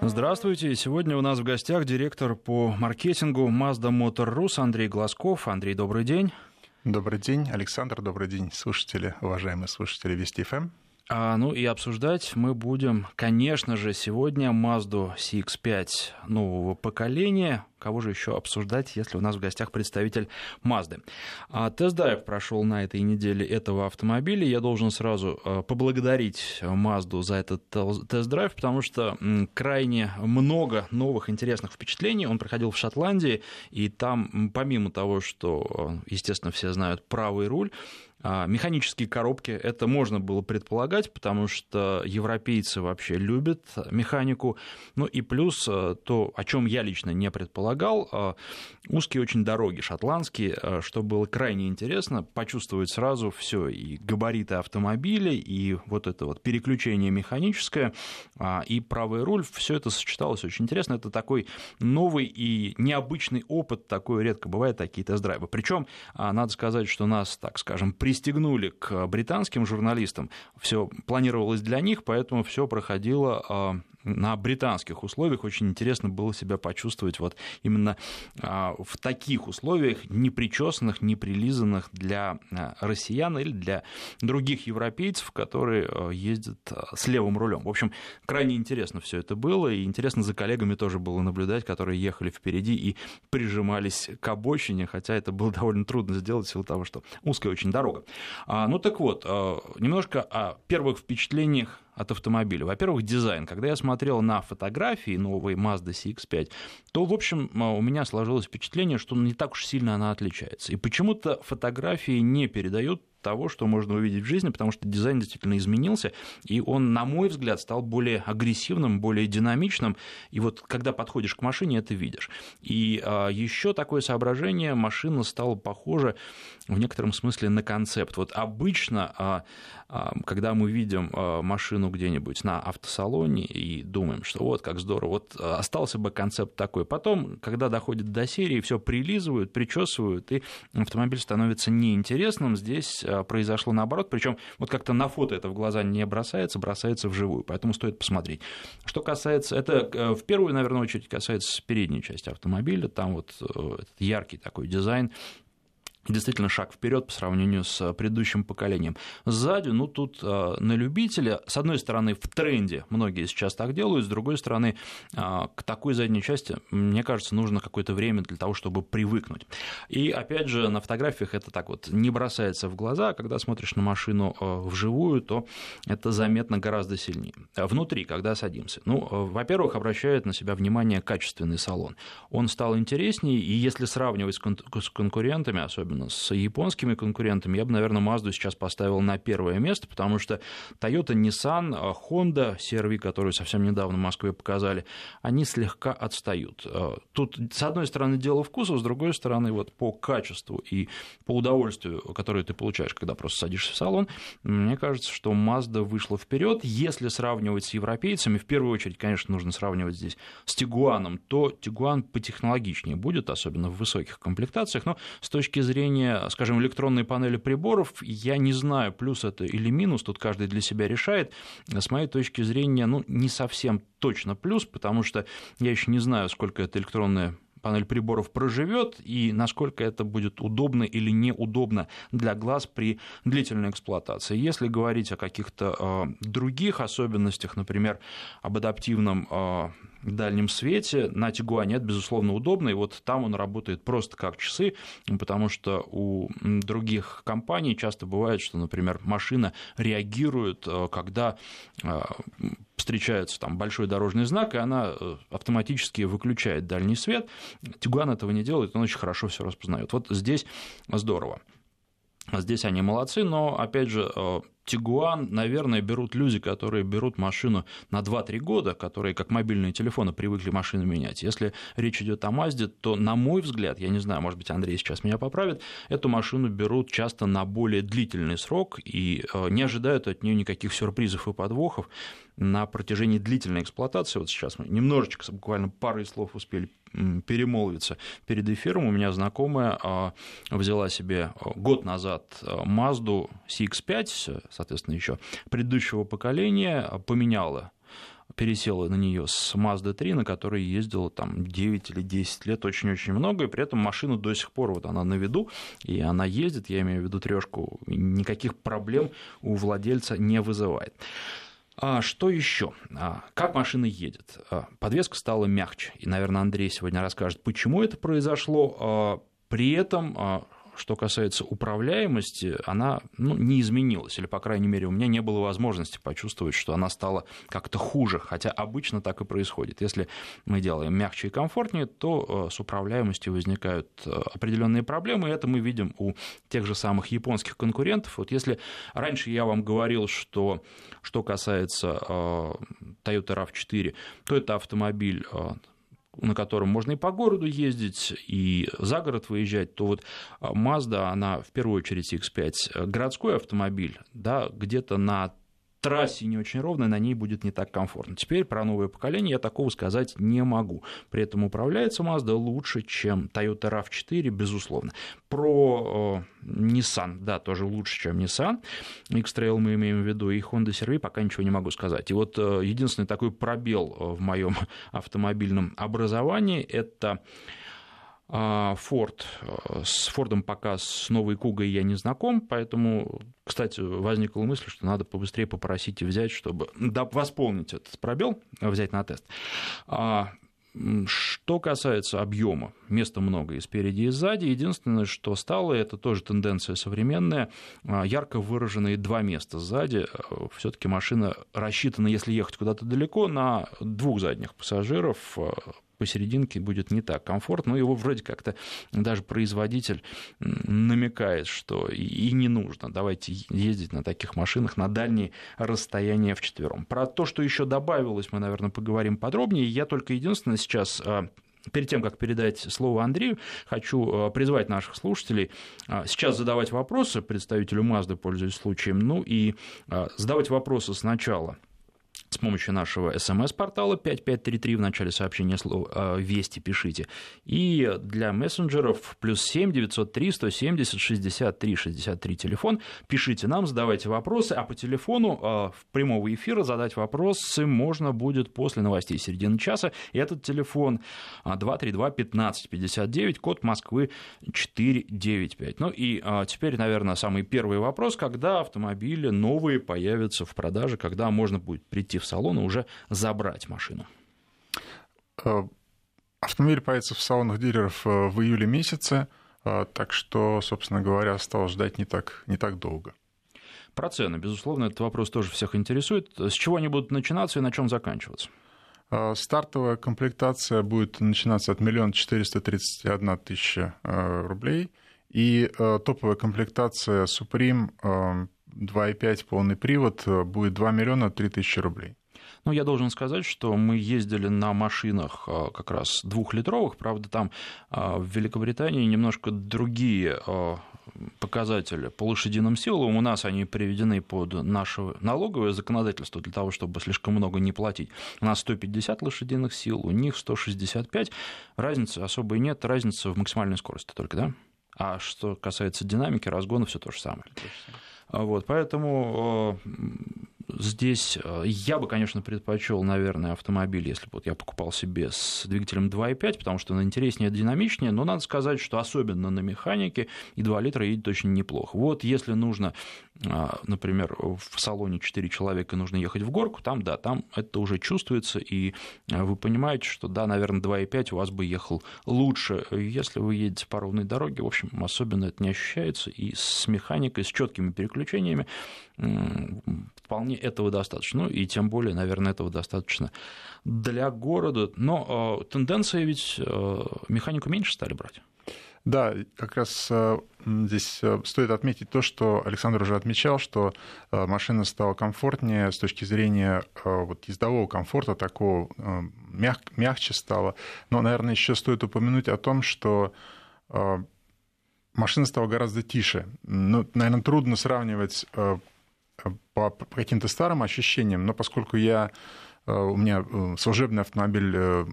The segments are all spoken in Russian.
Здравствуйте. Сегодня у нас в гостях директор по маркетингу Mazda Motor Rus Андрей Глазков. Андрей, добрый день. Добрый день, Александр. Добрый день, слушатели, уважаемые слушатели Вести ФМ. А, ну и обсуждать мы будем, конечно же, сегодня Mazda CX-5 нового поколения. Кого же еще обсуждать, если у нас в гостях представитель Mazda? А, тест-драйв прошел на этой неделе этого автомобиля. Я должен сразу а, поблагодарить Mazda за этот тест-драйв, потому что крайне много новых интересных впечатлений. Он проходил в Шотландии, и там, помимо того, что, естественно, все знают правый руль, а, механические коробки, это можно было предполагать, потому что европейцы вообще любят механику. Ну и плюс то, о чем я лично не предполагал, э, узкие очень дороги шотландские, э, что было крайне интересно, почувствовать сразу все и габариты автомобиля, и вот это вот переключение механическое, а, и правый руль, все это сочеталось очень интересно. Это такой новый и необычный опыт, такое редко бывает, такие тест-драйвы. Причем, а, надо сказать, что нас, так скажем, при пристегнули к британским журналистам. Все планировалось для них, поэтому все проходило а, на британских условиях. Очень интересно было себя почувствовать вот именно а, в таких условиях, не причесанных, не прилизанных для а, россиян или для других европейцев, которые а, ездят с левым рулем. В общем, крайне интересно все это было, и интересно за коллегами тоже было наблюдать, которые ехали впереди и прижимались к обочине, хотя это было довольно трудно сделать в силу того, что узкая очень дорога. Ну так вот, немножко о первых впечатлениях от автомобиля. Во-первых, дизайн. Когда я смотрел на фотографии новой Mazda CX-5, то, в общем, а, у меня сложилось впечатление, что не так уж сильно она отличается. И почему-то фотографии не передают того, что можно увидеть в жизни, потому что дизайн действительно изменился, и он, на мой взгляд, стал более агрессивным, более динамичным, и вот когда подходишь к машине, это видишь. И а, еще такое соображение, машина стала похожа в некотором смысле на концепт. Вот обычно, а, а, когда мы видим машину где-нибудь на автосалоне и думаем, что вот как здорово, вот остался бы концепт такой. Потом, когда доходит до серии, все прилизывают, причесывают, и автомобиль становится неинтересным. Здесь произошло наоборот, причем вот как-то на фото это в глаза не бросается, бросается вживую, поэтому стоит посмотреть. Что касается, это э, в первую, наверное, очередь касается передней части автомобиля, там вот э, этот яркий такой дизайн, действительно шаг вперед по сравнению с предыдущим поколением. Сзади, ну тут э, на любителя, с одной стороны, в тренде многие сейчас так делают, с другой стороны, э, к такой задней части, мне кажется, нужно какое-то время для того, чтобы привыкнуть. И опять же, на фотографиях это так вот не бросается в глаза, а когда смотришь на машину э, вживую, то это заметно гораздо сильнее. Внутри, когда садимся, ну, во-первых, обращает на себя внимание качественный салон. Он стал интереснее, и если сравнивать с конкурентами, особенно особенно с японскими конкурентами, я бы, наверное, Mazda сейчас поставил на первое место, потому что Toyota, Nissan, Honda, CRV, которую совсем недавно в Москве показали, они слегка отстают. Э, тут, с одной стороны, дело вкуса, с другой стороны, вот по качеству и по удовольствию, которое ты получаешь, когда просто садишься в салон, мне кажется, что Mazda вышла вперед. Если сравнивать с европейцами, в первую очередь, конечно, нужно сравнивать здесь с Тигуаном, то Тигуан потехнологичнее будет, особенно в высоких комплектациях, но с точки зрения зрения, скажем, электронной панели приборов, я не знаю, плюс это или минус, тут каждый для себя решает. С моей точки зрения, ну, не совсем точно плюс, потому что я еще не знаю, сколько эта электронная панель приборов проживет и насколько это будет удобно или неудобно для глаз при длительной эксплуатации. Если говорить о каких-то э, других особенностях, например, об адаптивном э, дальнем свете. На Тигуане это, безусловно, удобно, и вот там он работает просто как часы, потому что у других компаний часто бывает, что, например, машина реагирует, э, когда э, встречается там большой дорожный знак, и она э, автоматически выключает дальний свет. Тигуан этого не делает, он очень хорошо все распознает. Вот здесь здорово. Здесь они молодцы, но, опять же, Тигуан, наверное, берут люди, которые берут машину на 2-3 года, которые как мобильные телефоны привыкли машину менять. Если речь идет о Мазде, то, на мой взгляд, я не знаю, может быть, Андрей сейчас меня поправит, эту машину берут часто на более длительный срок и э, не ожидают от нее никаких сюрпризов и подвохов на протяжении длительной эксплуатации. Вот сейчас мы немножечко, буквально парой слов успели перемолвиться перед эфиром. У меня знакомая а, взяла себе а, год назад Mazda CX-5, соответственно, еще предыдущего поколения, поменяла пересел на нее с Mazda 3, на которой ездила там 9 или 10 лет, очень-очень много, и при этом машина до сих пор вот она на виду, и она ездит, я имею в виду трешку, никаких проблем у владельца не вызывает. А что еще? А, как машина едет? А, подвеска стала мягче. И, наверное, Андрей сегодня расскажет, почему это произошло. А, при этом что касается управляемости, она ну, не изменилась, или, по крайней мере, у меня не было возможности почувствовать, что она стала как-то хуже, хотя обычно так и происходит. Если мы делаем мягче и комфортнее, то э, с управляемостью возникают э, определенные проблемы, и это мы видим у тех же самых японских конкурентов. Вот если раньше я вам говорил, что что касается э, Toyota RAV4, то это автомобиль на котором можно и по городу ездить, и за город выезжать, то вот а, Mazda, она в первую очередь X5 э, городской автомобиль, да, где-то на трассе не очень ровная, на ней будет не так комфортно. Теперь про новое поколение я такого сказать не могу. При этом управляется Mazda лучше, чем Toyota RAV4, безусловно. Про э, Nissan, да, тоже лучше, чем Nissan. X-Trail мы имеем в виду, и Honda CR-V пока ничего не могу сказать. И вот э, единственный такой пробел э, в моем автомобильном образовании – это Форд. А, с Фордом пока с новой Кугой я не знаком, поэтому, кстати, возникла мысль, что надо побыстрее попросить и взять, чтобы восполнить этот пробел, взять на тест. А, что касается объема, места много и спереди, и сзади. Единственное, что стало, это тоже тенденция современная, а, ярко выраженные два места сзади. Все-таки машина рассчитана, если ехать куда-то далеко, на двух задних пассажиров посерединке будет не так комфортно. Но его вроде как-то даже производитель намекает, что и не нужно. Давайте ездить на таких машинах на дальние расстояния вчетвером. Про то, что еще добавилось, мы, наверное, поговорим подробнее. Я только единственное сейчас а, Перед тем, как передать слово Андрею, хочу а, призвать наших слушателей а, сейчас задавать вопросы представителю Мазды, пользуясь случаем, ну и задавать вопросы сначала – с помощью нашего смс-портала 5533 в начале сообщения слова «Вести» пишите. И для мессенджеров плюс 7 903 170 63 63 телефон. Пишите нам, задавайте вопросы, а по телефону а, в прямого эфира задать вопросы можно будет после новостей середины часа. Этот телефон 232 15 59, код Москвы 495. Ну и а, теперь, наверное, самый первый вопрос, когда автомобили новые появятся в продаже, когда можно будет прийти в в салон и уже забрать машину? Э, автомобиль появится в салонах дилеров э, в июле месяце, э, так что, собственно говоря, осталось ждать не так, не так долго. Про цены, безусловно, этот вопрос тоже всех интересует. С чего они будут начинаться и на чем заканчиваться? Стартовая комплектация будет начинаться от 1 431 тысяча рублей, и топовая комплектация Supreme 2,5 полный привод э, будет 2 миллиона 3 тысячи рублей. Ну, я должен сказать, что мы ездили на машинах э, как раз двухлитровых, правда, там э, в Великобритании немножко другие показатели по лошадиным силам. У нас они приведены под наше налоговое законодательство для того, чтобы слишком много не платить. У нас 150 лошадиных сил, у них 165. Разницы особой нет, разница в максимальной скорости только, да? А что касается динамики, разгона, все то же самое. Вот, поэтому Здесь э, я бы, конечно, предпочел, наверное, автомобиль, если бы вот я покупал себе с двигателем 2.5, потому что он интереснее, динамичнее, но надо сказать, что особенно на механике и 2 литра едет очень неплохо. Вот если нужно, а, например, в салоне 4 человека нужно ехать в горку, там, да, там это уже чувствуется, и а, вы понимаете, что, да, наверное, 2.5 у вас бы ехал лучше. Если вы едете по ровной дороге, в общем, особенно это не ощущается, и с механикой, с четкими переключениями вполне этого достаточно. Ну и тем более, наверное, этого достаточно для города. Но э, тенденция ведь механику меньше стали брать. Да, как раз э, здесь э, стоит отметить то, что Александр уже отмечал, что э, машина стала комфортнее с точки зрения вот, ездового комфорта, такого мяг, мягче стала. Но, наверное, еще стоит упомянуть о том, что машина стала гораздо тише. Ну, наверное, трудно сравнивать по каким-то старым ощущениям, но поскольку я, у меня служебный автомобиль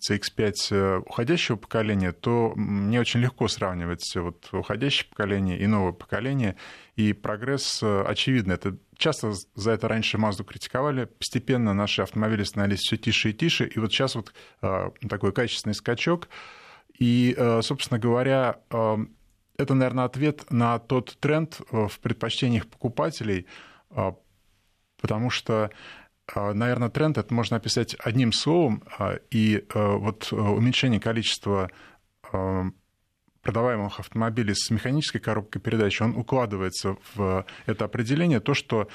CX-5 уходящего поколения, то мне очень легко сравнивать вот уходящее поколение и новое поколение, и прогресс очевидно. Это часто за это раньше Мазду критиковали, постепенно наши автомобили становились все тише и тише, и вот сейчас вот такой качественный скачок. И, собственно говоря, это, наверное, ответ на тот тренд в предпочтениях покупателей, потому что наверное, тренд это можно описать одним словом, и вот уменьшение количества продаваемых автомобилей с механической коробкой передач, он укладывается в это определение, то, что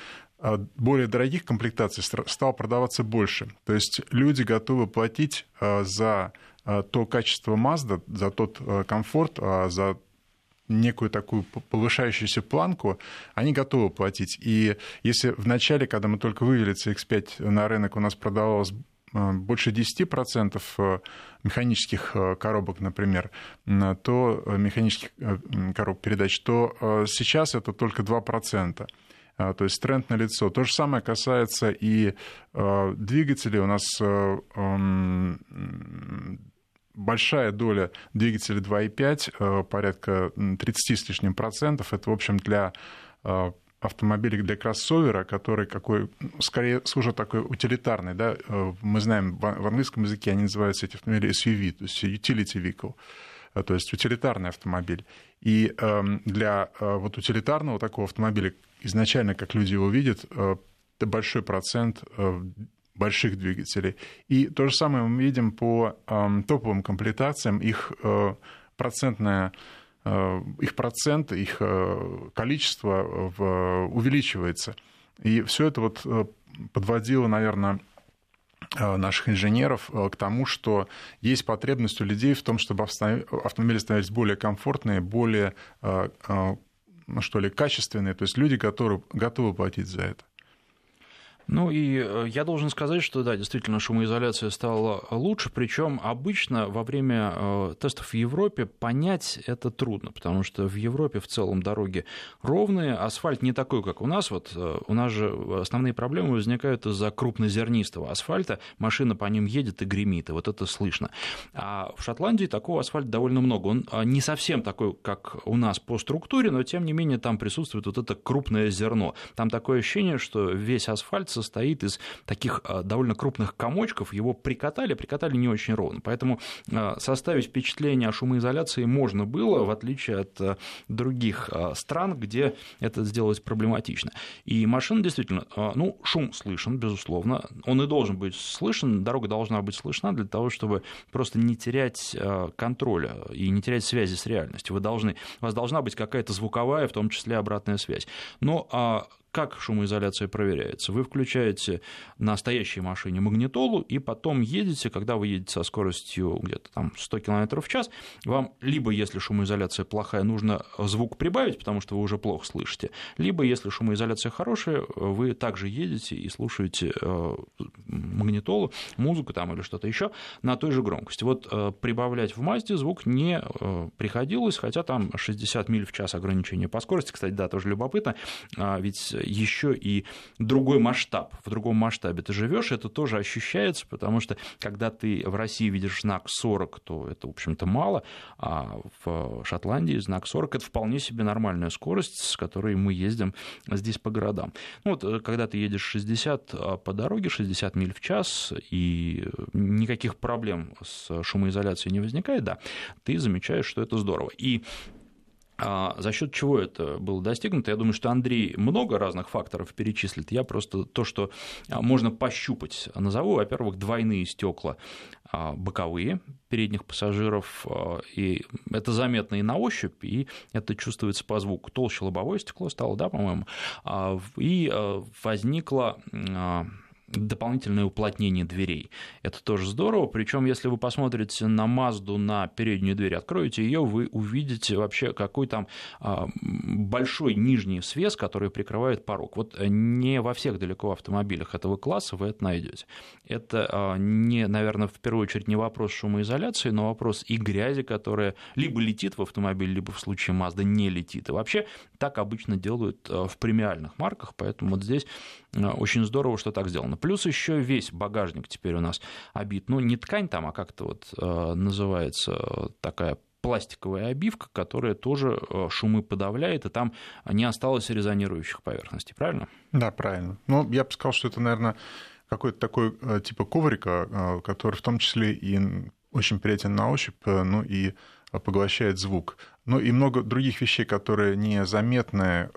а, более дорогих комплектаций стало продаваться больше. То есть люди готовы платить а, за а, то качество Mazda, за тот комфорт, за некую такую повышающуюся планку, они готовы платить. И если в начале, когда мы только вывели CX-5 на рынок, у нас продавалось Э, больше 10% э, механических э, коробок, например, то механических коробок передач, то сейчас это только 2%. То есть тренд на лицо. То же самое касается и двигателей. У нас большая доля двигателей 2.5, порядка 30 с лишним процентов. Это, в общем, для автомобиль для кроссовера, который какой, скорее служит такой утилитарный. Да? Э, мы знаем, в английском языке они называются эти автомобили SUV, то есть utility vehicle, э, то есть утилитарный автомобиль. И эм, для э, вот утилитарного такого автомобиля изначально, как люди его видят, большой процент больших двигателей. И то же самое мы видим по эм, топовым комплектациям, их процентная Э, их процент, их э, количество увеличивается. И все это вот э, подводило, наверное, наших инженеров к тому, что есть потребность у людей в том, чтобы автомобили становились более комфортные, более ну, что ли, качественные. То есть люди готовы, готовы платить за это. Ну и э, я должен сказать, что да, действительно шумоизоляция стала лучше, причем обычно во время э, тестов в Европе понять это трудно, потому что в Европе в целом дороги ровные, асфальт не такой, как у нас. Вот э, у нас же основные проблемы возникают из-за крупнозернистого асфальта, машина по ним едет и гремит, и вот это слышно. А в Шотландии такого асфальта довольно много. Он не совсем такой, как у нас по структуре, но тем не менее там присутствует вот это крупное зерно. Там такое ощущение, что весь асфальт состоит из таких а, довольно крупных комочков, его прикатали, прикатали не очень ровно. Поэтому а, составить впечатление о шумоизоляции можно было, в отличие от а, других стран, где это сделать проблематично. И машина действительно, ну, шум слышен, безусловно, он и должен быть слышен, дорога должна быть слышна для того, чтобы просто не терять контроля и не терять связи с реальностью. Вы должны, у вас должна быть какая-то звуковая, в том числе обратная связь. Но как шумоизоляция проверяется? Вы включаете на стоящей машине магнитолу и потом едете, когда вы едете со скоростью где-то там 100 км в час, вам либо, если шумоизоляция плохая, нужно звук прибавить, потому что вы уже плохо слышите, либо, если шумоизоляция хорошая, вы также едете и слушаете э, магнитолу, музыку там или что-то еще на той же громкости. Вот э, прибавлять в Мазде звук не э, приходилось, хотя там 60 миль в час ограничение по скорости, кстати, да, тоже любопытно, а ведь еще и другой масштаб. В другом масштабе ты живешь, это тоже ощущается, потому что когда ты в России видишь знак 40, то это, в общем-то, мало, а в Шотландии знак 40 это вполне себе нормальная скорость, с которой мы ездим здесь по городам. Ну, вот, э, когда ты едешь 60 а, по дороге, 60 миль в час, и никаких проблем с шумоизоляцией не возникает, да, ты замечаешь, что это здорово. И за счет чего это было достигнуто? Я думаю, что Андрей много разных факторов перечислит. Я просто то, что а, можно пощупать, назову. Во-первых, двойные стекла а, боковые передних пассажиров, и это заметно и на ощупь, и это чувствуется по звуку. Толще лобовое стекло стало, да, по-моему, и возникла дополнительное уплотнение дверей. Это тоже здорово. Причем, если вы посмотрите на Мазду на переднюю дверь, откроете ее, вы увидите вообще какой там а, большой нижний свес, который прикрывает порог. Вот не во всех далеко автомобилях этого класса вы это найдете. Это а, не, наверное, в первую очередь не вопрос шумоизоляции, но вопрос и грязи, которая либо летит в автомобиль, либо в случае Мазды не летит. И вообще так обычно делают а, в премиальных марках, поэтому вот здесь очень здорово, что так сделано. Плюс еще весь багажник теперь у нас обит. Ну, не ткань там, а как-то вот э, называется такая пластиковая обивка, которая тоже шумы подавляет, и там не осталось резонирующих поверхностей, правильно? Да, правильно. Ну, я бы сказал, что это, наверное, какой-то такой типа коврика, который в том числе и очень приятен на ощупь, ну и поглощает звук. Ну и много других вещей, которые незаметны,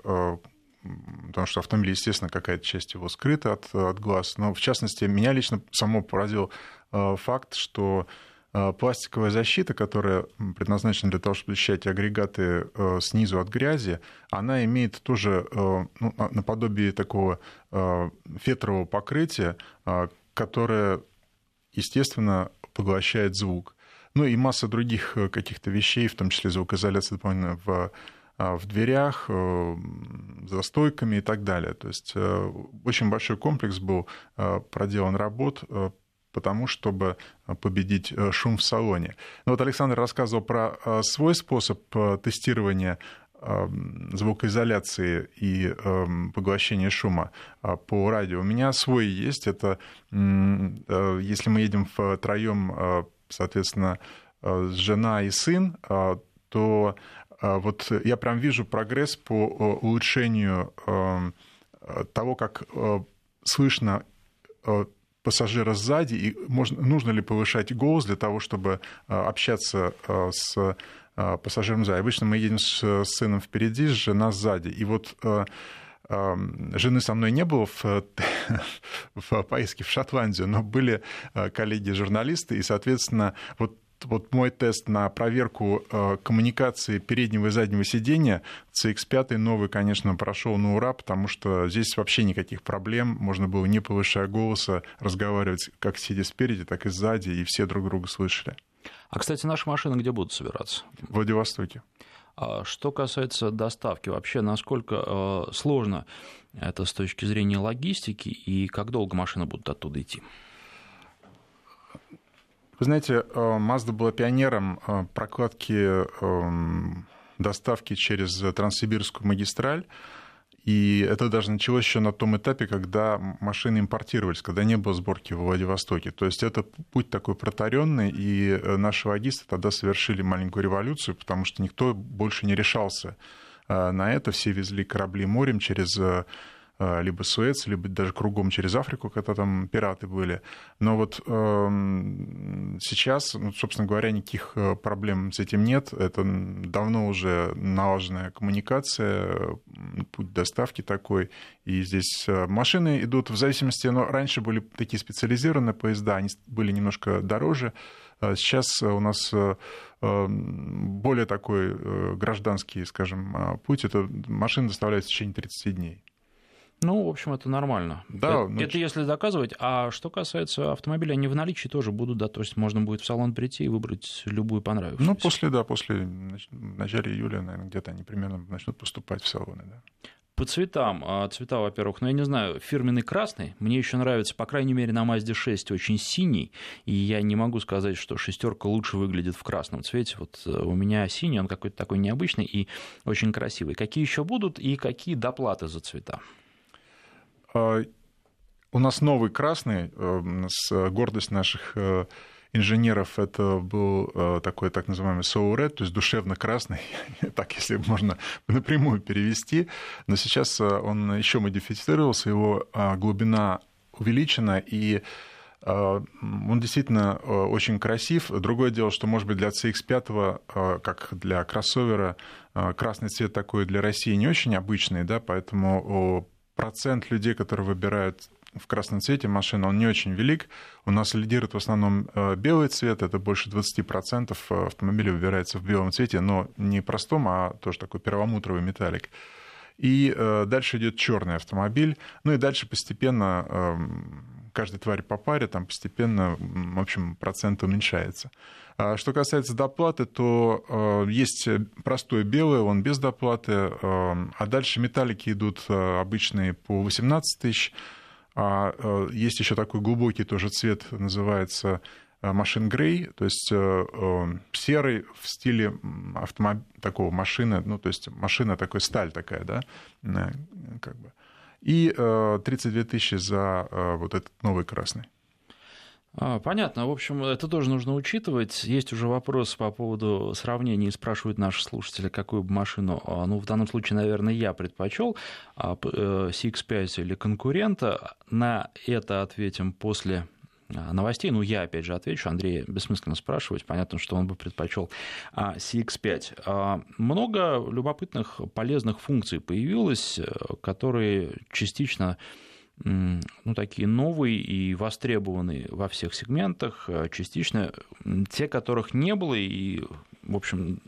потому что автомобиль, естественно, какая-то часть его скрыта от, от глаз. Но, в частности, меня лично само поразил э, факт, что э, пластиковая защита, которая предназначена для того, чтобы защищать агрегаты э, снизу от грязи, она имеет тоже ну, наподобие такого фетрового покрытия, которое, естественно, поглощает звук. Ну и масса других каких-то вещей, в том числе звукоизоляция дополнительно в в дверях, э, за стойками и так далее. То есть э, очень большой комплекс был э, проделан работ потому, чтобы победить шум в салоне. Ну, вот Александр рассказывал про свой способ тестирования звукоизоляции и поглощения шума по радио. У меня свой есть. Это если мы едем втроем, соответственно, жена и сын, то а вот я прям вижу прогресс по улучшению эм, того, как э, слышно э, пассажира сзади, и можно, нужно ли повышать голос для того, чтобы э, общаться с пассажиром сзади. Обычно мы едем с сыном впереди, жена сзади. И вот эм, жены со мной не было в, в поездке в Шотландию, но были коллеги-журналисты, и, соответственно, вот вот мой тест на проверку э, коммуникации переднего и заднего сидения CX5 новый, конечно, прошел на ура, потому что здесь вообще никаких проблем. Можно было, не повышая голоса, разговаривать как сидя спереди, так и сзади, и все друг друга слышали. А, кстати, наши машины где будут собираться? В Владивостоке. А что касается доставки, вообще насколько э, сложно это с точки зрения логистики и как долго машины будут оттуда идти? Вы знаете, э, Mazda была пионером э, прокладки эм, доставки через Транссибирскую магистраль. И это даже началось еще на том этапе, когда машины импортировались, когда не было сборки в Владивостоке. То есть это путь такой протаренный, и э, наши логисты тогда совершили маленькую революцию, потому что никто больше не решался на это. Все везли корабли морем через либо Суэц, либо даже кругом через Африку, когда там пираты были. Но вот э, сейчас, ну, собственно говоря, никаких э, проблем с этим нет. Это давно уже налаженная коммуникация, путь доставки такой. И здесь э, машины идут в зависимости, но раньше были такие специализированные поезда, они были немножко дороже. Сейчас у нас более такой гражданский, скажем, путь. Это машина доставляется в течение 30 дней. Ну, в общем, это нормально. Да, это, ну... это если доказывать. А что касается автомобиля, они в наличии тоже будут, да, то есть можно будет в салон прийти и выбрать любую понравившуюся. Ну, после, да, после в начале июля, наверное, где-то они примерно начнут поступать в салоны, да. По цветам. А, цвета, во-первых, ну, я не знаю, фирменный красный. Мне еще нравится, по крайней мере, на Mazda 6 очень синий. И я не могу сказать, что шестерка лучше выглядит в красном цвете. Вот э, у меня синий, он какой-то такой необычный и очень красивый. Какие еще будут и какие доплаты за цвета? А, у нас новый красный, э, с гордость наших э, инженеров это был э, такой так называемый soul red, то есть душевно красный, так если можно напрямую перевести. Но сейчас он еще модифицировался, его а, глубина увеличена, и он действительно очень красив. Другое дело, что, может быть, для CX-5, как для кроссовера, красный цвет такой для России не очень обычный, да, поэтому процент людей, которые выбирают в красном цвете машину, он не очень велик. У нас лидирует в основном э, белый цвет, это больше 20% э, автомобилей выбирается в белом цвете, но не простом, а тоже такой перламутровый металлик. И э, дальше идет черный автомобиль. Ну и дальше постепенно эм, каждой твари по паре, там постепенно, в общем, процент уменьшается. А что касается доплаты, то э, есть простой белый, он без доплаты, э, а дальше металлики идут э, обычные по 18 тысяч, а есть еще такой глубокий тоже цвет, называется машин грей, то есть серый в стиле автомоб... такого машины, ну, то есть машина такой сталь такая, да, как бы. И 32 тысячи за вот этот новый красный. А, понятно. В общем, это тоже нужно учитывать. Есть уже вопрос по поводу сравнений. Спрашивают наши слушатели, какую бы машину, а, ну, в данном случае, наверное, я предпочел CX-5 э, или конкурента. На это ответим после а, новостей. Ну, я опять же отвечу. Андрей бессмысленно спрашивать. Понятно, что он бы предпочел CX5. Много любопытных, полезных функций появилось, э, которые частично ну, такие новые и востребованные во всех сегментах, э, частично те, которых не было, и в общем,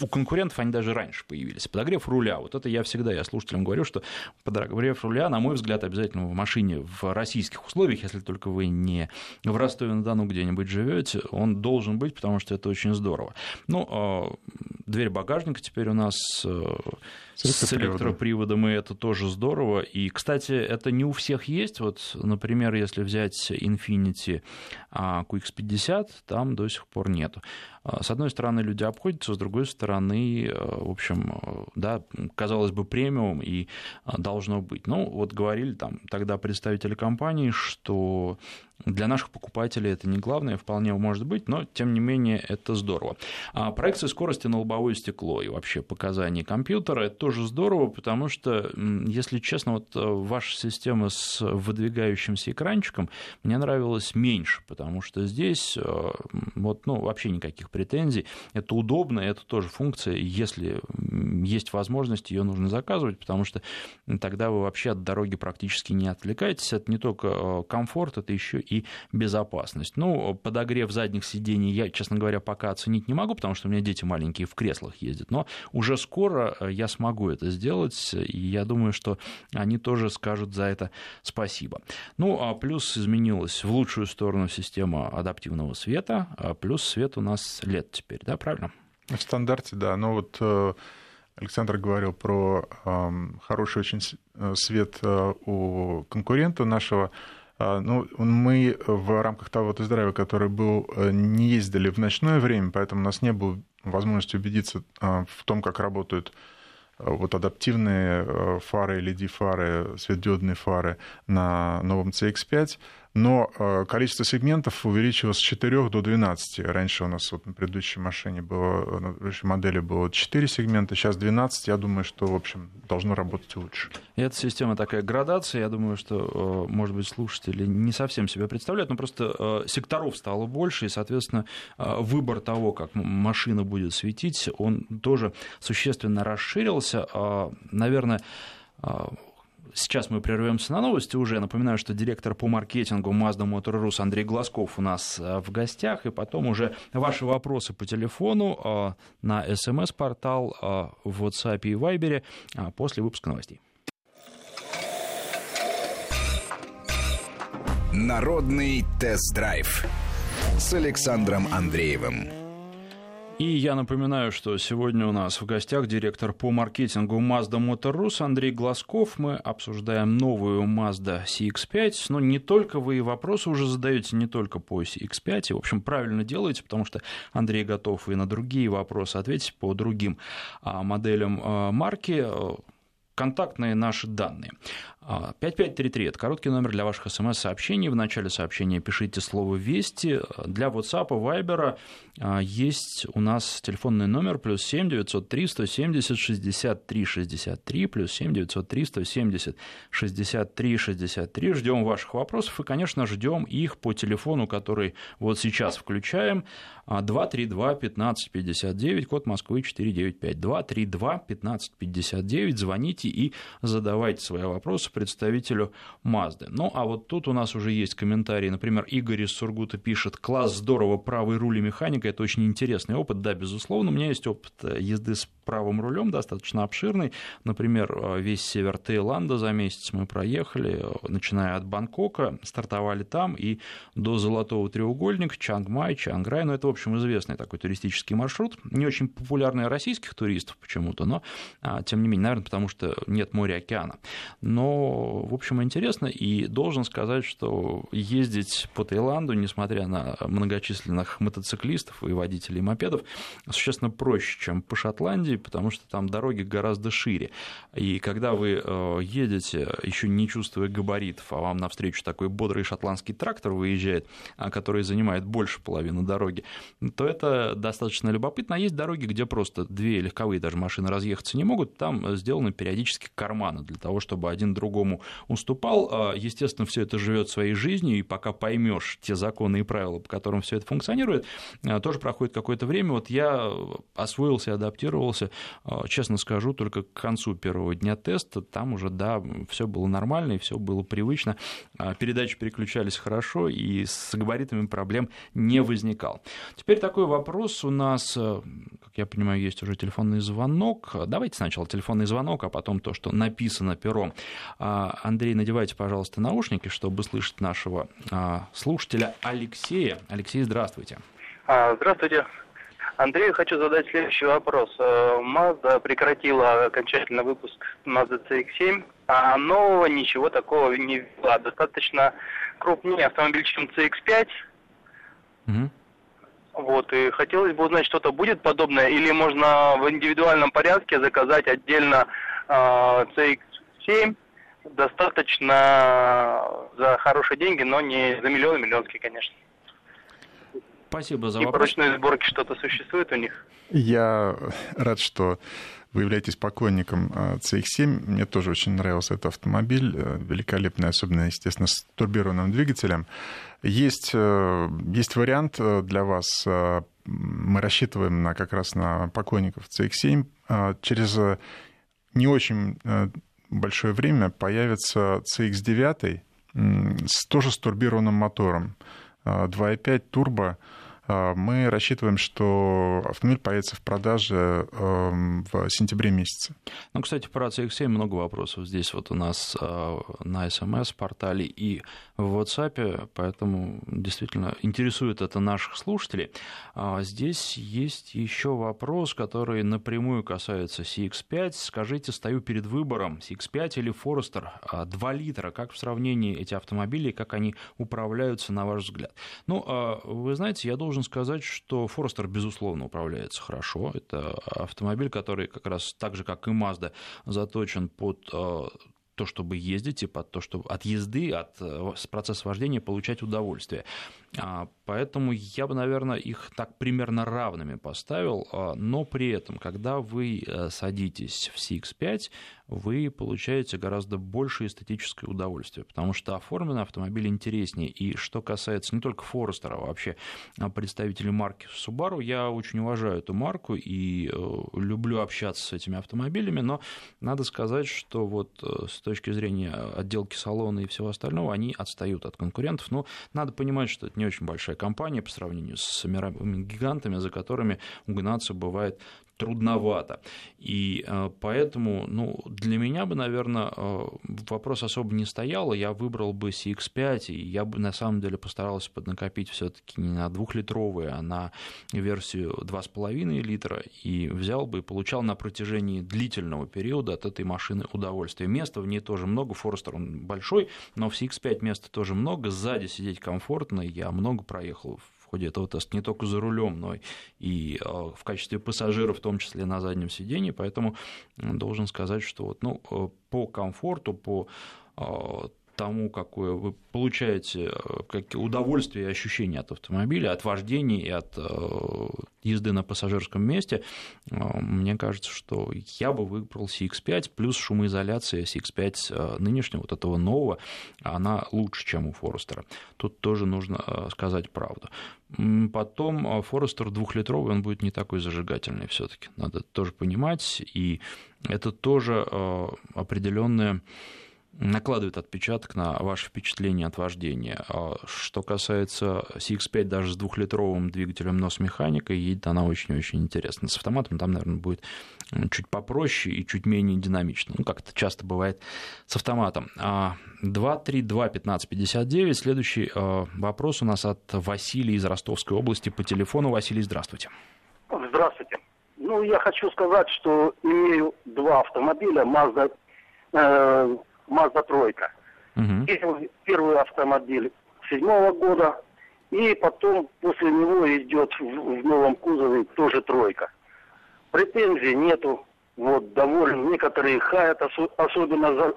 у конкурентов они даже раньше появились. Подогрев руля. Вот это я всегда, я слушателям говорю, что подогрев руля, на мой взгляд, обязательно в машине в российских условиях, если только вы не в Ростове-на-Дону где-нибудь живете, он должен быть, потому что это очень здорово. Ну, а, дверь багажника теперь у нас э, с электроприводом, и это тоже здорово. И, кстати, это не у всех есть. Вот, например, если взять Infiniti а, QX50, там до сих пор нету. А, с одной стороны, люди обходятся, с другой стороны, э, в общем, э, да, казалось бы, премиум и а, должно быть. Ну, вот говорили там тогда представители компании, что для наших покупателей это не главное, вполне может быть, но тем не менее это здорово. А проекция скорости на лобовое стекло и вообще показания компьютера это тоже здорово, потому что, если честно, вот э, ваша система с выдвигающимся экранчиком мне нравилась меньше, потому что здесь вот, ну, вообще никаких претензий. Это удобно, это тоже функция. Если есть возможность, ее нужно заказывать, потому что тогда вы вообще от дороги практически не отвлекаетесь. Это не только э, комфорт, это еще и безопасность. Ну, подогрев задних сидений я, честно говоря, пока оценить не могу, потому что у меня дети маленькие в креслах ездят. Но уже скоро э, я смогу это сделать, и я думаю, что они тоже скажут за это спасибо. Ну, а плюс изменилась в лучшую сторону система адаптивного света, а плюс свет у нас лет теперь, да, правильно? В стандарте, да. Но вот э, Александр говорил про хороший очень э, свет э, у конкурента нашего. А, ну, мы в рамках того тест-драйва, который был, не ездили в ночное время, поэтому у нас не было возможности убедиться в том, как работают вот адаптивные фары, LED-фары, светодиодные фары на новом CX-5 но э, количество сегментов увеличилось с 4 до 12. Раньше у нас вот на предыдущей машине было, на предыдущей модели было 4 сегмента, сейчас 12. Я думаю, что, в общем, должно работать лучше. И эта система такая градация. Я думаю, что, э, может быть, слушатели не совсем себя представляют, но просто э, секторов стало больше, и, соответственно, выбор того, как машина будет светить, он тоже существенно расширился. Наверное, Сейчас мы прервемся на новости уже. Напоминаю, что директор по маркетингу Mazda Motor Rus Андрей Глазков у нас э, в гостях. И потом уже ваши вопросы по телефону э, на смс-портал э, в WhatsApp и Viber после выпуска новостей. Народный тест-драйв с Александром Андреевым. И я напоминаю, что сегодня у нас в гостях директор по маркетингу Mazda Motor Rus Андрей Глазков. Мы обсуждаем новую Mazda CX-5. Но не только вы вопросы уже задаете, не только по CX-5. И, в общем, правильно делаете, потому что Андрей готов и на другие вопросы ответить по другим а, моделям а, марки контактные наши данные. 5533 – это короткий номер для ваших смс-сообщений. В начале сообщения пишите слово «Вести». Для WhatsApp и Viber а, есть у нас телефонный номер плюс 7 903 170 63 63 плюс 7 903 170 63 63. Ждем ваших вопросов и, конечно, ждем их по телефону, который вот сейчас включаем. 232 15 59, код Москвы 495. 232 15 59. Звоните и задавайте свои вопросы представителю Мазды. Ну, а вот тут у нас уже есть комментарии. Например, Игорь из Сургута пишет, класс здорово, правый руль и механика, это очень интересный опыт. Да, безусловно, у меня есть опыт э, езды с правым рулем достаточно обширный. Например, э, весь север Таиланда за месяц мы проехали, э, начиная от Бангкока, стартовали там и до Золотого треугольника, Чангмай, Чанграй. Ну, это, в общем, известный такой туристический маршрут. Не очень популярный российских туристов почему-то, но, а, тем не менее, наверное, потому что нет моря, океана. Но, в общем, интересно, и должен сказать, что ездить по Таиланду, несмотря на многочисленных мотоциклистов и водителей мопедов, существенно проще, чем по Шотландии, ездить, потому что там дороги гораздо шире. И когда вы э, едете, еще не чувствуя габаритов, а вам навстречу такой бодрый шотландский трактор выезжает, а, который занимает больше половины дороги, то это достаточно любопытно. А есть дороги, где просто две легковые даже машины разъехаться не могут, там сделаны периодически карманы для того, чтобы один другому уступал. А, естественно, все это живет своей жизнью, и пока поймешь те законы и правила, по которым все это функционирует, а, тоже проходит какое-то время. Вот я освоился, адаптировался, честно скажу, только к концу первого дня теста, там уже, да, все было нормально, и все было привычно, передачи переключались хорошо, и с габаритами проблем не возникал. Теперь такой вопрос у нас, э, как я понимаю, есть уже телефонный звонок. Давайте сначала телефонный звонок, а потом то, что написано пером. А, Андрей, надевайте, пожалуйста, наушники, чтобы слышать нашего а, слушателя Алексея. Алексей, здравствуйте. А, здравствуйте. Андрею хочу задать следующий вопрос. Э, Mazda прекратила окончательно выпуск Mazda CX-7, а нового ничего такого не ввела. Достаточно крупнее автомобиль, чем CX-5. Угу. Вот, и хотелось бы узнать, что-то будет подобное, или можно в индивидуальном порядке заказать отдельно э, CX-7, достаточно за хорошие деньги, но не за миллионы, миллионские, конечно. Спасибо за и вопрос. И прочной сборки что-то существует у них? Я рад, что вы являетесь поклонником CX-7. Мне тоже очень нравился этот автомобиль. Э, великолепный, особенно, естественно, с турбированным двигателем. Есть, э, есть вариант э, для вас. Мы рассчитываем на, как раз на поклонников CX-7. Через не очень большое время появится CX-9 с, тоже с турбированным мотором. 2.5 турбо а, мы рассчитываем, что автомобиль появится в продаже эм, в сентябре месяце. Ну, кстати, про CX-7 много вопросов здесь вот у нас а, на смс-портале и в WhatsApp, поэтому действительно интересует это наших слушателей. А, здесь есть еще вопрос, который напрямую касается CX-5. Скажите, стою перед выбором CX-5 или Forester 2 литра. Как в сравнении эти автомобили, как они управляются, на ваш взгляд? Ну, вы знаете, я должен сказать, что Форестер, безусловно, управляется хорошо. Это автомобиль, который как раз так же, как и Mazda, заточен под то, чтобы ездить, и под то, чтобы от езды, от э, процесса вождения получать удовольствие. А, поэтому я бы, наверное, их так примерно равными поставил, а, но при этом, когда вы э, садитесь в CX-5, вы получаете гораздо больше эстетическое удовольствие, потому что оформленный автомобиль интереснее. И что касается не только Форестера, а вообще а, представителей марки Subaru, я очень уважаю эту марку и э, люблю общаться с этими автомобилями, но надо сказать, что вот э, с точки зрения отделки салона и всего остального, они отстают от конкурентов, но надо понимать, что это не очень большая компания по сравнению с мировыми гигантами, за которыми угнаться бывает трудновато. И э, поэтому ну, для меня бы, наверное, э, вопрос особо не стоял. Я выбрал бы CX5, и я бы на самом деле постарался поднакопить все-таки не на двухлитровые, а на версию 2,5 литра, и взял бы и получал на протяжении длительного периода от этой машины удовольствие. Места в ней тоже много, Форестер он большой, но в CX5 места тоже много, сзади сидеть комфортно, я много проехал ходе этого теста не только за рулем, но и а, в качестве пассажира, в том числе на заднем сидении. Поэтому должен сказать, что вот, ну, э, по комфорту, по а, тому, какое вы получаете э, как удовольствие и ощущение от автомобиля, от вождения и от э, езды на пассажирском месте, э, мне кажется, что я бы выбрал CX-5, плюс шумоизоляция CX-5 нынешнего, вот этого нового, она лучше, чем у Форестера. Тут тоже нужно сказать правду. Потом Форестер двухлитровый, он будет не такой зажигательный все таки надо тоже понимать, и это тоже определенная накладывает отпечаток на ваше впечатление от вождения. А что касается CX-5 даже с двухлитровым двигателем, но с механикой, едет она очень-очень интересно. С автоматом там, наверное, будет чуть попроще и чуть менее динамично. Ну, как это часто бывает с автоматом. 232-1559. А Следующий а, вопрос у нас от Василия из Ростовской области по телефону. Василий, здравствуйте. Здравствуйте. Ну, я хочу сказать, что имею два автомобиля, Mazda Мазда тройка. Угу. Первый, первый автомобиль седьмого года, и потом после него идет в, в новом кузове тоже тройка. Претензий нету. Вот, доволен. Некоторые хаят, особенно за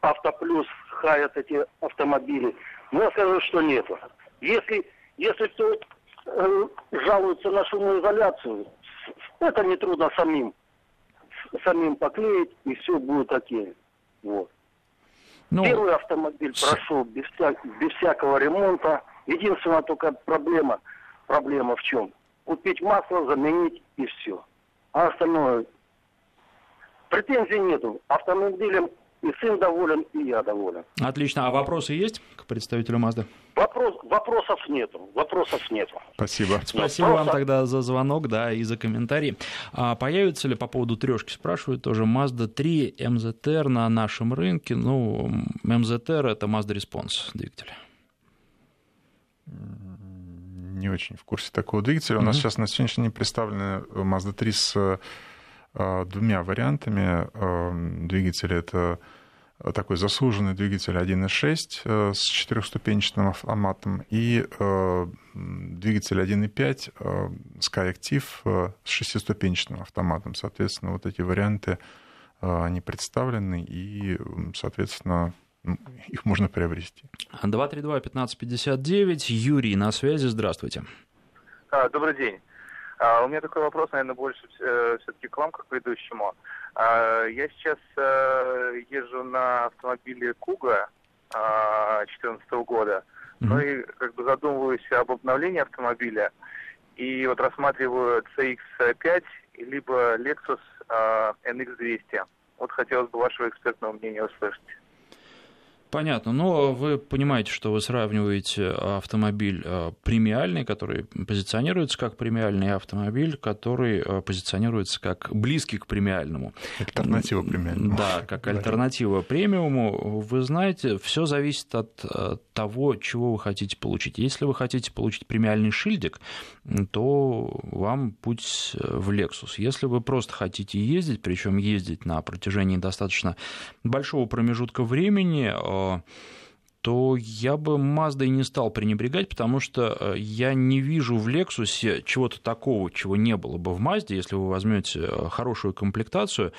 Автоплюс хаят эти автомобили. Но я скажу, что нету. Если, если кто э, жалуется на шумоизоляцию, это нетрудно самим, самим поклеить, и все будет окей. Вот. Ну... Первый автомобиль прошел без, без всякого ремонта. Единственная только проблема, проблема в чем? Купить масло, заменить и все. А остальное претензий нету. Автомобилем и сын доволен, и я доволен. Отлично. А вопросы есть к представителю Мазды? Вопрос, вопросов нету. Вопросов нету. Спасибо. Спасибо Вопрос... вам тогда за звонок, да, и за комментарий. А появится ли по поводу трешки, спрашивают тоже, Mazda 3 MZR на нашем рынке? Ну, MZR это Mazda Response двигатель. Не очень в курсе такого двигателя. У нас сейчас на сегодняшний день представлены Mazda 3 с двумя вариантами эм, двигателя. Это такой заслуженный двигатель 1.6 э, с четырехступенчатым автоматом и э, двигатель 1.5 э, SkyActiv с шестиступенчатым автоматом. Соответственно, вот эти варианты, они представлены, и, соответственно, их можно приобрести. 232-1559. Юрий на связи. Здравствуйте. А, добрый день. А, у меня такой вопрос, наверное, больше э, все-таки к вам, как к ведущему. А, я сейчас э, езжу на автомобиле Куга 2014 а, года, mm-hmm. ну и как бы задумываюсь об обновлении автомобиля, и вот рассматриваю CX-5 либо Lexus NX200. Вот хотелось бы вашего экспертного мнения услышать. Понятно. Но вы понимаете, что вы сравниваете автомобиль э, премиальный, который позиционируется как премиальный, автомобиль, который э, позиционируется как близкий к премиальному. Альтернатива премиальному. Да, как альтернатива премиуму. Вы знаете, все зависит от э, того, чего вы хотите получить. Если вы хотите получить премиальный шильдик, то вам путь в Lexus. Если вы просто хотите ездить, причем ездить на протяжении достаточно большого промежутка времени, то я бы Маздой не стал пренебрегать, потому что э, я не вижу в Lexus чего-то такого, чего не было бы в Мазде, если вы возьмете э, хорошую комплектацию.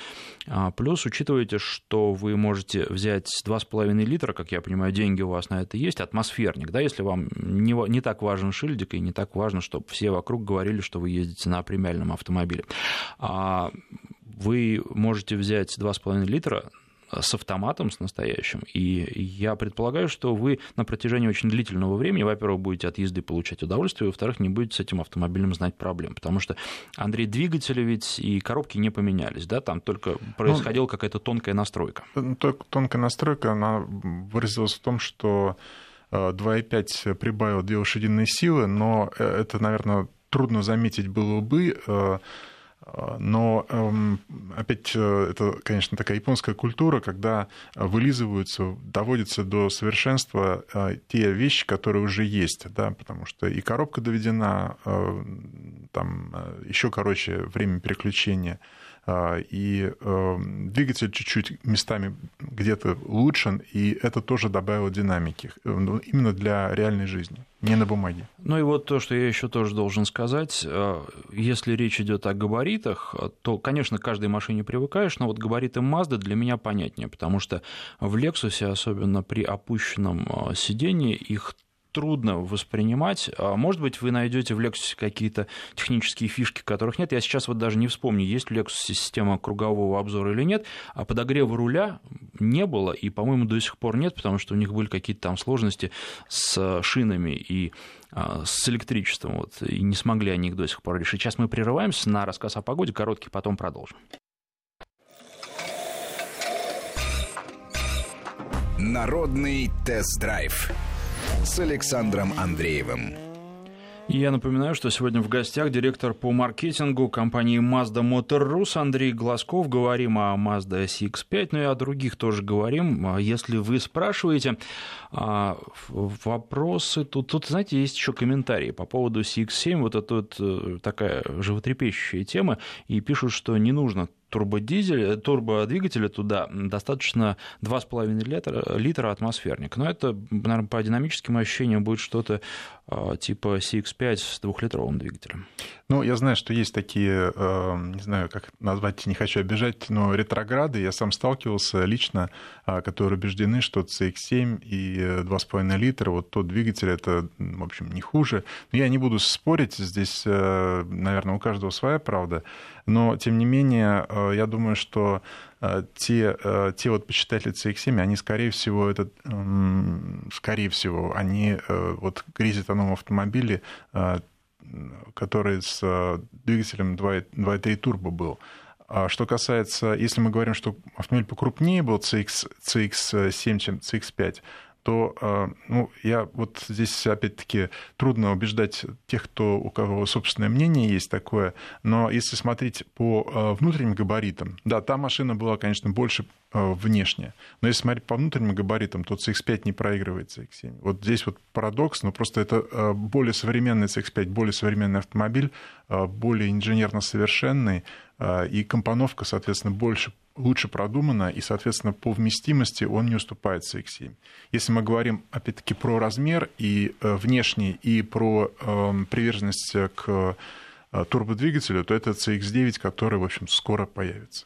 А, плюс учитывайте, что вы можете взять 2,5 литра, как я понимаю, деньги у вас на это есть, атмосферник, да, если вам не, не так важен шильдик и не так важно, чтобы все вокруг говорили, что вы ездите на премиальном автомобиле. А, вы можете взять 2,5 литра с автоматом, с настоящим. И я предполагаю, что вы на протяжении очень длительного времени, во-первых, будете от езды получать удовольствие, во-вторых, не будете с этим автомобилем знать проблем. Потому что, Андрей, двигатели ведь и коробки не поменялись, да, там только происходила ну, какая-то тонкая настройка. Ну, тонкая настройка, она выразилась в том, что 2,5 э, прибавил две лошадиные силы, но э, это, наверное, трудно заметить было бы, э, но эм, опять э, это, конечно, такая японская культура, когда вылизываются, доводятся до совершенства э, те вещи, которые уже есть, да, потому что и коробка доведена, э, там еще короче время переключения и эм, двигатель чуть-чуть местами где-то улучшен, и это тоже добавило динамики э, ну, именно для реальной жизни, не на бумаге. Ну и вот то, что я еще тоже должен сказать, э, если речь идет о габаритах, то, конечно, к каждой машине привыкаешь, но вот габариты Mazda для меня понятнее, потому что в Lexus, особенно при опущенном э, сидении, их трудно воспринимать. А, может быть, вы найдете в Lexus какие-то технические фишки, которых нет. Я сейчас вот даже не вспомню, есть в Lexus система кругового обзора или нет. А подогрева руля не было, и, по-моему, до сих пор нет, потому что у них были какие-то там сложности с шинами и а, с электричеством, вот, и не смогли они их до сих пор решить. Сейчас мы прерываемся на рассказ о погоде, короткий, потом продолжим. Народный тест-драйв с Александром Андреевым. Я напоминаю, что сегодня в гостях директор по маркетингу компании Mazda Motor Rus Андрей Глазков. Говорим о Mazda CX-5, но и о других тоже говорим. А если вы спрашиваете а, вопросы, тут, тут, знаете, есть еще комментарии по поводу CX-7. Вот это вот э, такая животрепещущая тема. И пишут, что не нужно турбодизеля, турбодвигателя туда достаточно 2,5 литра, литра атмосферник. Но это, наверное, по динамическим ощущениям будет что-то а, типа CX-5 с двухлитровым двигателем. Ну, я знаю, что есть такие, э, не знаю, как назвать, не хочу обижать, но ретрограды. Я сам сталкивался лично, а, которые убеждены, что CX-7 и 2,5 литра, вот тот двигатель, это, в общем, не хуже. Но я не буду спорить, здесь, э, наверное, у каждого своя правда. Но, тем не менее, э, я думаю, что те, те вот почитатели CX7, они, скорее всего, это, скорее всего, они вот грезят о новом автомобиле который с э, двигателем 2.3 турбо был. А что касается, если мы говорим, что автомобиль покрупнее был CX, CX7, чем CX5, то э, ну, я вот здесь опять-таки трудно убеждать тех, кто, у кого собственное мнение есть такое, но если смотреть по э, внутренним габаритам, да, та машина была, конечно, больше э, внешне, но если смотреть по внутренним габаритам, то CX-5 не проигрывает CX-7. Вот здесь вот парадокс, но просто это более современный CX-5, более современный автомобиль, более инженерно совершенный, и компоновка, соответственно, больше лучше продумано, и, соответственно, по вместимости он не уступает CX-7. Если мы говорим, опять-таки, про размер и э, внешний, и про эм, приверженность к э, турбодвигателю, то это CX-9, который, в общем, скоро появится.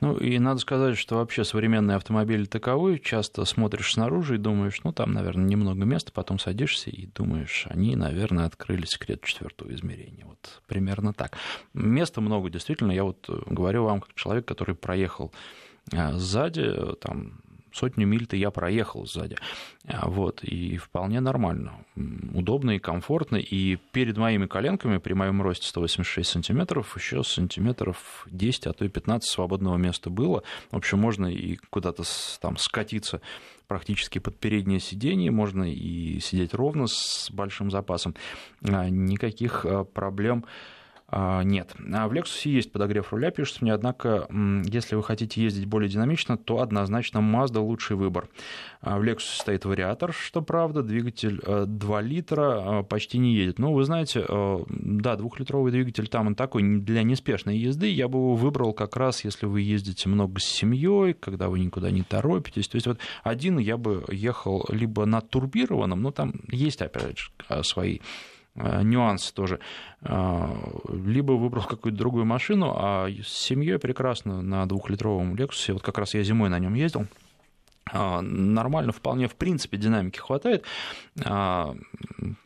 Ну и надо сказать, что вообще современные автомобили таковы. Часто смотришь снаружи и думаешь, ну там, наверное, немного места, потом садишься и думаешь, они, наверное, открыли секрет четвертого измерения. Вот примерно так. Места много, действительно. Я вот говорю вам как человек, который проехал а, сзади, там сотню миль-то я проехал сзади. А, вот, и вполне нормально. Удобно и комфортно. И перед моими коленками, при моем росте 186 сантиметров, еще сантиметров 10, а то и 15 свободного места было. В общем, можно и куда-то там скатиться практически под переднее сиденье, можно и сидеть ровно с большим запасом. А, никаких а, проблем нет. А в Lexus есть подогрев руля, пишется мне, однако, если вы хотите ездить более динамично, то однозначно Mazda лучший выбор. А в Lexus стоит вариатор, что правда, двигатель 2 э, литра почти не едет. Но вы знаете, э, да, двухлитровый двигатель там он такой для неспешной езды. Я бы его выбрал как раз, если вы ездите много с семьей, когда вы никуда не торопитесь. То есть вот один я бы ехал либо на турбированном, но там есть, опять же, свои нюансы тоже. Э, либо выбрал какую-то другую машину, а с семьей прекрасно на двухлитровом Lexus, вот как раз я зимой на нем ездил, э, нормально, вполне, в принципе, динамики хватает,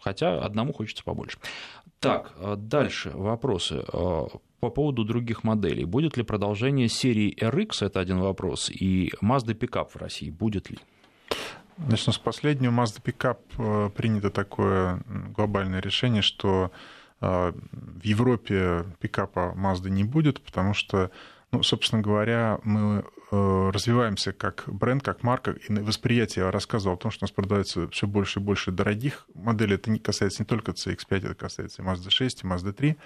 хотя одному хочется побольше. Так, дальше вопросы по поводу других моделей. Будет ли продолжение серии RX, это один вопрос, и Mazda Pickup в России, будет ли? Начну с последнего. Mazda Pickup э, принято такое глобальное решение, что э, в Европе пикапа Mazda не будет, потому что, ну, собственно говоря, мы э, развиваемся как бренд, как марка, и восприятие, я рассказывал о том, что у нас продается все больше и больше дорогих моделей. Это не касается не только CX-5, это касается и Mazda 6, и Mazda 3.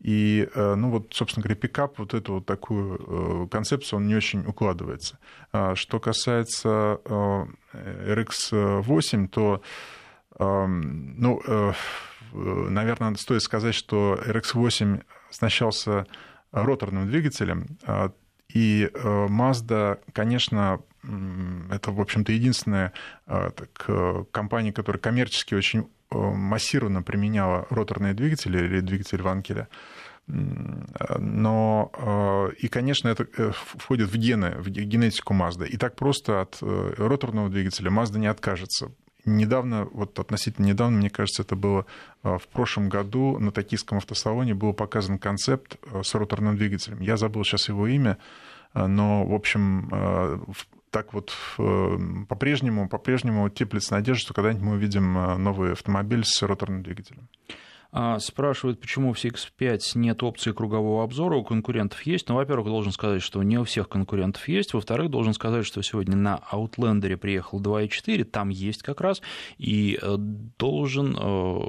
И, э, ну вот, собственно говоря, пикап, вот эту вот такую э, концепцию, он не очень укладывается. А что касается RX-8, э, то, эм, ну, наверное, стоит сказать, что RX-8 оснащался роторным двигателем, а, и Mazda, конечно, это, в общем-то, единственная так, компания, которая коммерчески очень массированно применяла роторные двигатели или двигатель Ванкеля. Но, э, и, конечно, это э, входит в гены, в генетику Mazda. И так просто от роторного двигателя Mazda не откажется. Недавно, вот относительно недавно, мне кажется, это было в прошлом году на токийском автосалоне был показан концепт с роторным двигателем. Я забыл сейчас его имя, но, в общем, так вот эм, по-прежнему, по-прежнему теплится надежда, что когда-нибудь мы увидим э, новый автомобиль с роторным двигателем. А, спрашивают, почему в CX5 нет опции кругового обзора, у конкурентов есть. Ну, во-первых, должен сказать, что не у всех конкурентов есть. Во-вторых, должен сказать, что сегодня на Outlander приехал 2.4, там есть как раз, и э, должен э,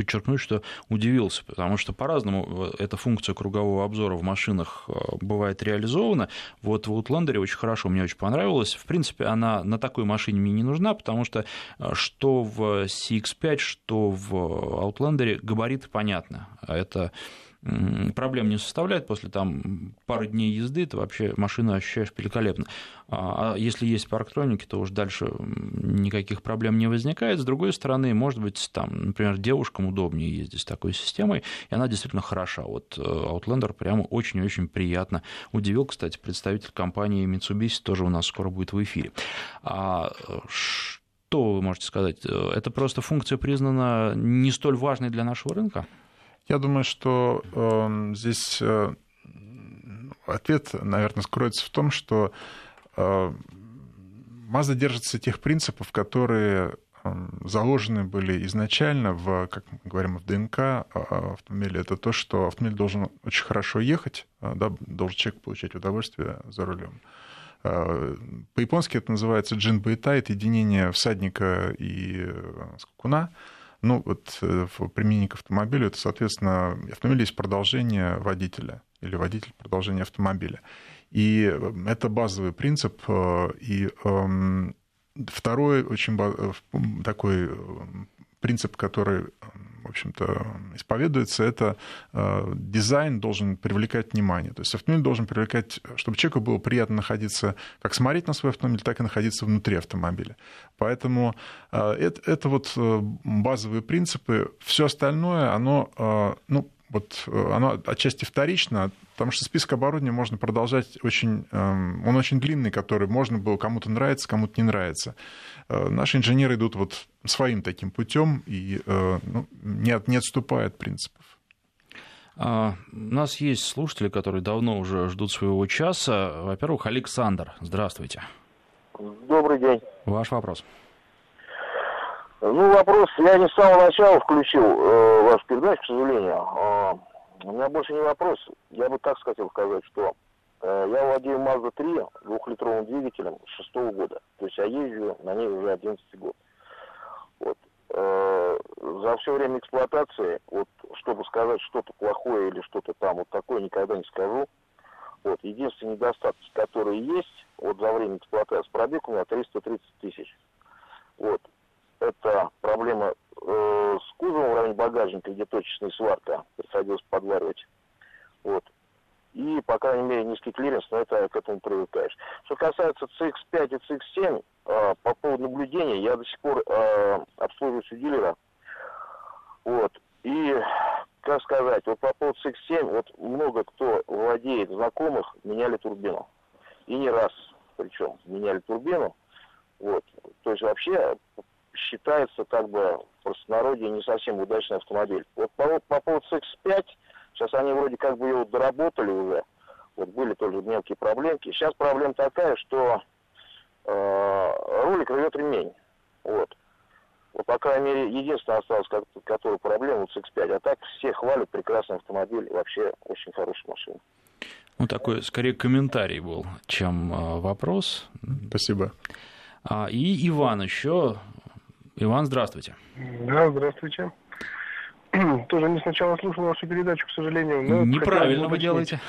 подчеркнуть, что удивился, потому что по-разному эта функция кругового обзора в машинах э, бывает реализована. Вот в Outlander очень хорошо, мне очень понравилось. В принципе, она на такой машине мне не нужна, потому что э, что в CX-5, что в Outlander габариты понятно. Это проблем не составляет. После там пары дней езды ты вообще машину ощущаешь великолепно. А, а если есть парктроники, то уж дальше никаких проблем не возникает. С другой стороны, может быть, там, например, девушкам удобнее ездить с такой системой, и она действительно хороша. Вот э, Outlander прямо очень-очень приятно удивил. Кстати, представитель компании Mitsubishi тоже у нас скоро будет в эфире. А что вы можете сказать? Э, это просто функция признана не столь важной для нашего рынка? Я думаю, что э, здесь э, ответ, наверное, скроется в том, что э, Mazda держится тех принципов, которые э, заложены были изначально в, как мы говорим, в ДНК а, автомобиля. Это то, что автомобиль должен очень хорошо ехать, э, да, должен человек получать удовольствие за рулем. Э, по-японски это называется джин байта, это единение всадника и скакуна. Ну, вот э, в применении к автомобилю это, соответственно, автомобиль есть продолжение водителя или водитель продолжение автомобиля. И э, это базовый принцип. Э, и эм, второй очень такой принцип, который в общем-то, исповедуется, это э, дизайн должен привлекать внимание. То есть автомобиль должен привлекать, чтобы человеку было приятно находиться, как смотреть на свой автомобиль, так и находиться внутри автомобиля. Поэтому э, это, это вот э, базовые принципы. Все остальное, оно, ну, вот оно отчасти вторично, потому что список оборудования можно продолжать очень... Он очень длинный, который можно было кому-то нравится, кому-то не нравится. Наши инженеры идут вот своим таким путем и э, ну, не, не отступает принципов. А, у нас есть слушатели, которые давно уже ждут своего часа. Во-первых, Александр, здравствуйте. Добрый день. Ваш вопрос. Ну, вопрос, я не с самого начала включил э, вашу передачу, к сожалению. У меня больше не вопрос. Я бы так хотел сказать, что э, я владею Mazda 3 двухлитровым двигателем шестого года. То есть я езжу на ней уже 11 год. Вот. Э, за все время эксплуатации, вот, чтобы сказать что-то плохое или что-то там вот такое, никогда не скажу. Вот. Единственный недостаток, который есть вот за время эксплуатации, пробег у меня 330 тысяч. Вот. Это проблема э, с кузовом в районе багажника, где точечная сварка, приходилось подваривать. Вот и, по крайней мере, низкий клиренс, но это к этому привыкаешь. Что касается CX5 и CX7, э, по поводу наблюдения, я до сих пор э, обслуживаюсь у дилера. Вот. И, как сказать, вот по поводу CX7, вот много кто владеет знакомых, меняли турбину. И не раз, причем, меняли турбину. Вот. То есть вообще считается как бы в простонародье не совсем удачный автомобиль. Вот по, по поводу CX5 Сейчас они вроде как бы его доработали уже. Вот были тоже мелкие проблемки. Сейчас проблема такая, что э, ролик рвет ремень. Вот. Вот, по крайней мере, единственное осталось, как, который проблема с X5. А так все хвалят прекрасный автомобиль. Вообще очень хорошая машина. Ну, такой, скорее, комментарий был, чем э, вопрос. Спасибо. А, и Иван еще. Иван, здравствуйте. Да, здравствуйте. тоже не сначала слушал вашу передачу, к сожалению. Но Неправильно вы делаете.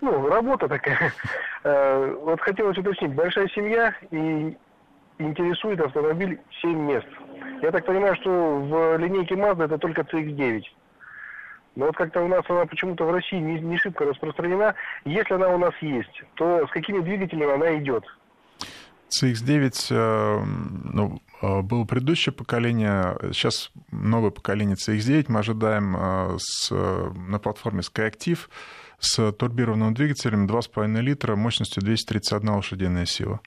Ну, работа такая. Э, вот хотелось уточнить, большая семья и интересует автомобиль 7 мест. Я так понимаю, что в линейке Mazda это только CX-9. Но вот как-то у нас она почему-то в России не, не шибко распространена. Если она у нас есть, то с какими двигателями она идет? CX-9, э, ну, э, было предыдущее поколение, сейчас новое поколение CX-9 мы ожидаем э, с, на платформе SkyActiv с турбированным двигателем 2,5 литра мощностью 231 лошадиная сила.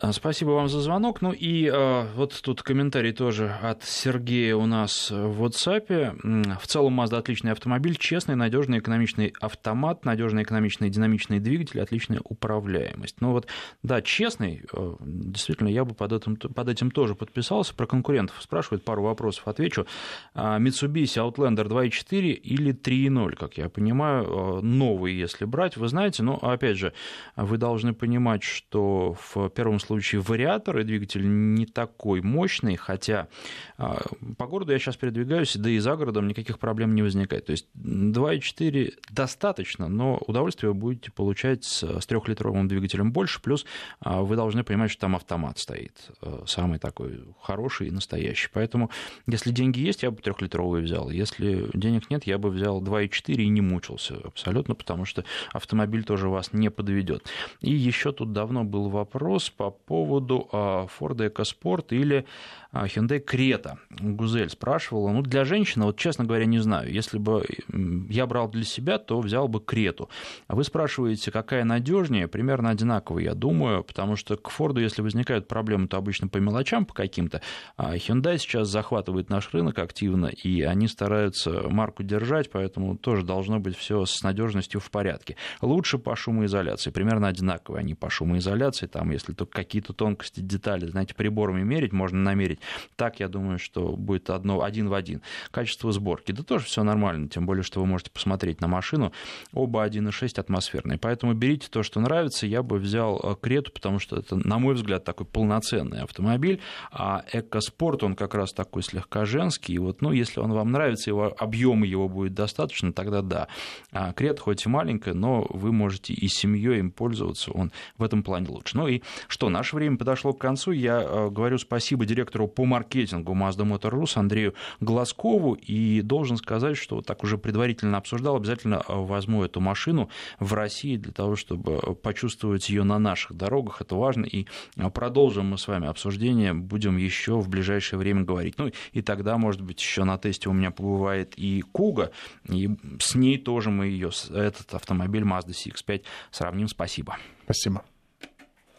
А, спасибо вам за звонок. Ну и э, вот тут комментарий тоже от Сергея у нас в WhatsApp. В целом Mazda отличный автомобиль, честный, надежный, экономичный автомат, надежный, экономичный, динамичный двигатель, отличная управляемость. Ну вот, да, честный, э, действительно, я бы под этим, под этим тоже подписался. Про конкурентов спрашивают, пару вопросов отвечу. Mitsubishi Outlander 2.4 или 3.0, как я понимаю, новый, если брать. Вы знаете, но опять же, вы должны понимать, что в первом случае вариатор, и двигатель не такой мощный, хотя а, по городу я сейчас передвигаюсь, да и за городом никаких проблем не возникает. То есть 2,4 достаточно, но удовольствие вы будете получать с трехлитровым двигателем больше, плюс а, вы должны понимать, что там автомат стоит, э, самый такой хороший и настоящий. Поэтому, если деньги есть, я бы трехлитровый взял. Если денег нет, я бы взял 2,4 и не мучился абсолютно, потому что автомобиль тоже вас не подведет. И еще тут давно был вопрос по поводу а, Ford EcoSport или а, Hyundai Крета. Гузель спрашивала. Ну, для женщины, вот честно говоря, не знаю. Если бы я брал для себя, то взял бы Крету. А вы спрашиваете, какая надежнее? Примерно одинаково, я думаю, потому что к Форду, если возникают проблемы, то обычно по мелочам, по каким-то. А Hyundai сейчас захватывает наш рынок активно, и они стараются марку держать, поэтому тоже должно быть все с надежностью в порядке. Лучше по шумоизоляции, примерно одинаково они по шумоизоляции, там, если только какие-то тонкости, детали, знаете, приборами мерить, можно намерить так, я думаю, что будет одно, один в один. Качество сборки, да тоже все нормально, тем более, что вы можете посмотреть на машину. Оба 1.6 атмосферные. Поэтому берите то, что нравится. Я бы взял э, Крету, потому что это, на мой взгляд, такой полноценный автомобиль. А Экоспорт, он как раз такой слегка женский. И вот, ну, если он вам нравится, его объемы его будет достаточно, тогда да. А Крет хоть и маленькая, но вы можете и семьей им пользоваться. Он в этом плане лучше. Ну и что, наше время подошло к концу. Я э, говорю спасибо директору по маркетингу Mazda Motor Rus Андрею Глазкову. И должен сказать, что так уже предварительно обсуждал, обязательно э, возьму эту машину в России для того, чтобы почувствовать ее на наших дорогах. Это важно. И э, продолжим мы с вами обсуждение. Будем еще в ближайшее время говорить. Ну и тогда, может быть, еще на тесте у меня побывает и Куга. И с ней тоже мы ее, этот автомобиль Mazda CX-5 сравним. Спасибо. Спасибо.